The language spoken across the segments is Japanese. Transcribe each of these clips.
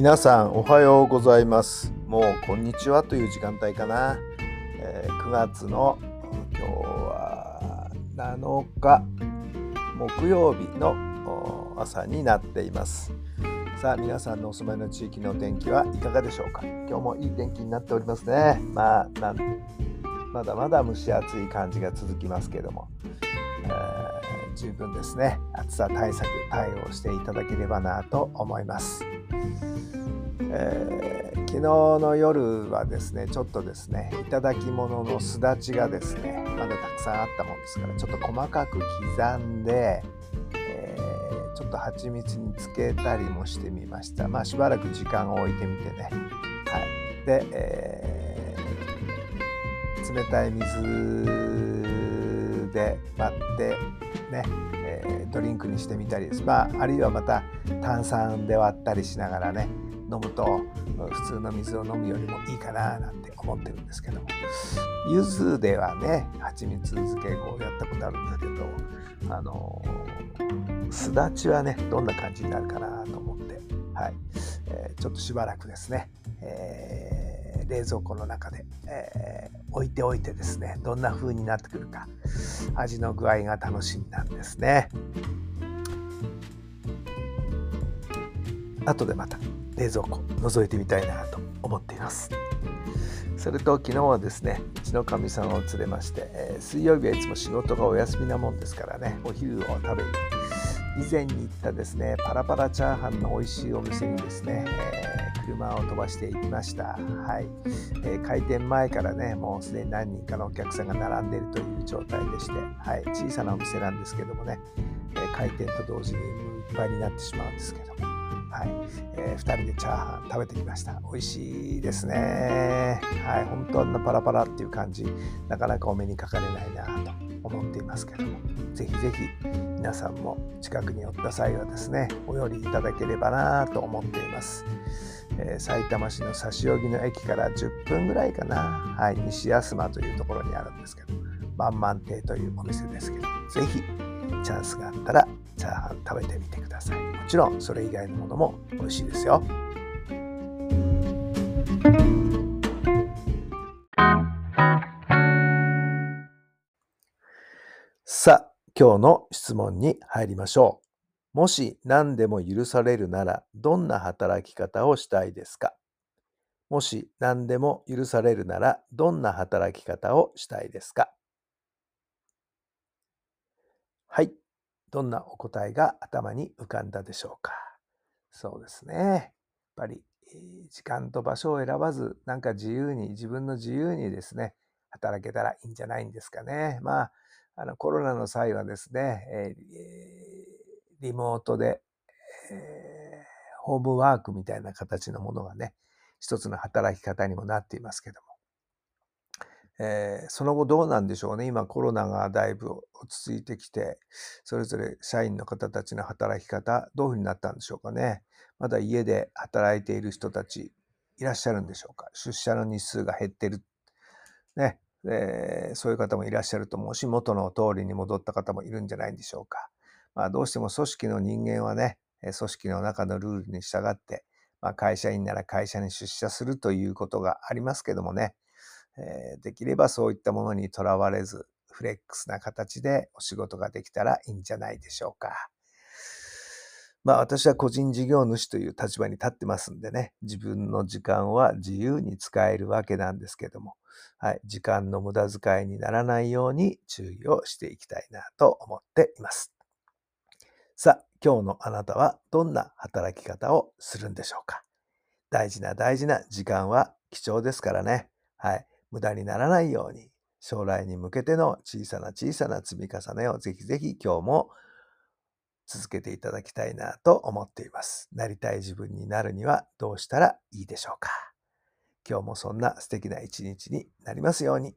皆さんおはようございます。もうこんにちはという時間帯かな。えー9月の今日は7日木曜日の朝になっています。さあ皆さんのお住まいの地域の天気はいかがでしょうか？今日もいい天気になっておりますね。まあなんまだまだ蒸し暑い感じが続きますけども、えー十分ですね暑さ対策対応していただければなと思います。えー昨日の夜はですねちょっとですねいただき物のすだちがですねまだたくさんあったもんですからちょっと細かく刻んで、えーちょっと蜂蜜につけたりもしてみました。まあしばらく時間を置いてみてね。はい。で、えー冷たい水で割ってね、えードリンクにしてみたりですまああるいはまた炭酸で割ったりしながらね飲むと普通の水を飲むよりもいいかななんて思ってるんですけども柚子ではね蜂蜜漬けこうやったことあるんだけどあのすだちはねどんな感じになるかなと思って、はいえーちょっとしばらくですね、えー冷蔵庫の中で、え置いておいてですねどんな風になってくるか味の具合が楽しみなんですね。後でまた冷蔵庫覗いてみたいなと思っていますそれと昨日はですねうちのかみさんを連れまして、えー水曜日はいつも仕事がお休みなもんですからねお昼を食べに以前に行ったですねパラパラチャーハンの美味しいお店にですね、えー車を飛ばしていきました。はい、えー開店前からねもうすでに何人かのお客さんが並んでいるという状態でして、はい、小さなお店なんですけどもね、えー開店と同時にいっぱいになってしまうんですけども。はい、え2人でチャーハン食べてきました。美味しいですね。はい。本当あんなパラパラっていう感じなかなかお目にかかれないなと思っていますけども。ぜひぜひ皆さんも近くに寄った際はですねお寄りいただければなと思っています、えー埼玉市の指扇の駅から10分ぐらいかな、はい、西安間というところにあるんですけど万満亭というお店ですけどぜひチャンスがあったらチャーハン食べてみてください。もちろんそれ以外のものも美味しいですよ。今日の質問に入りましょうもし何でも許されるならどんな働き方をしたいですか？もし何でも許されるならどんな働き方をしたいですか？はい。どんなお答えが頭に浮かんだでしょうか？そうですね。やっぱり、時間と場所を選ばず、なんか自由に、自分の自由にですね、働けたらいいんじゃないんですかね。まあ、あのコロナの際はですね、えーリモートで、えーホームワークみたいな形のものがね、一つの働き方にもなっていますけども、えーその後どうなんでしょうね。今コロナがだいぶ落ち着いてきて、それぞれ社員の方たちの働き方、どういうふうになったんでしょうかね。まだ家で働いている人たちいらっしゃるんでしょうか。出社の日数が減ってる。ね。えーそういう方もいらっしゃると思うし、元の通りに戻った方もいるんじゃないんでしょうか。まあどうしても組織の人間はね、組織の中のルールに従って、まあ、会社員なら会社に出社するということがありますけどもね、えーできればそういったものにとらわれず、フレックスな形でお仕事ができたらいいんじゃないでしょうか。まあ私は個人事業主という立場に立ってますんでね、自分の時間は自由に使えるわけなんですけども、はい、時間の無駄遣いにならないように注意をしていきたいなと思っています。さあ、今日のあなたはどんな働き方をするんでしょうか？大事な大事な時間は貴重ですからね。はい。無駄にならないように、将来に向けての小さな小さな積み重ねをぜひぜひ今日も続けていただきたいなと思っています。なりたい自分になるにはどうしたらいいでしょうか今日もそんな素敵な一日になりますように。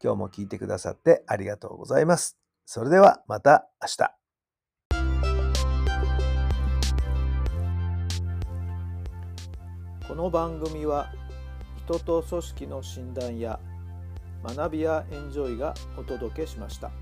今日も聞いてくださってありがとうございます。それではまた明日。この番組は人と組織の診断や学びやエンジョイがお届けしました。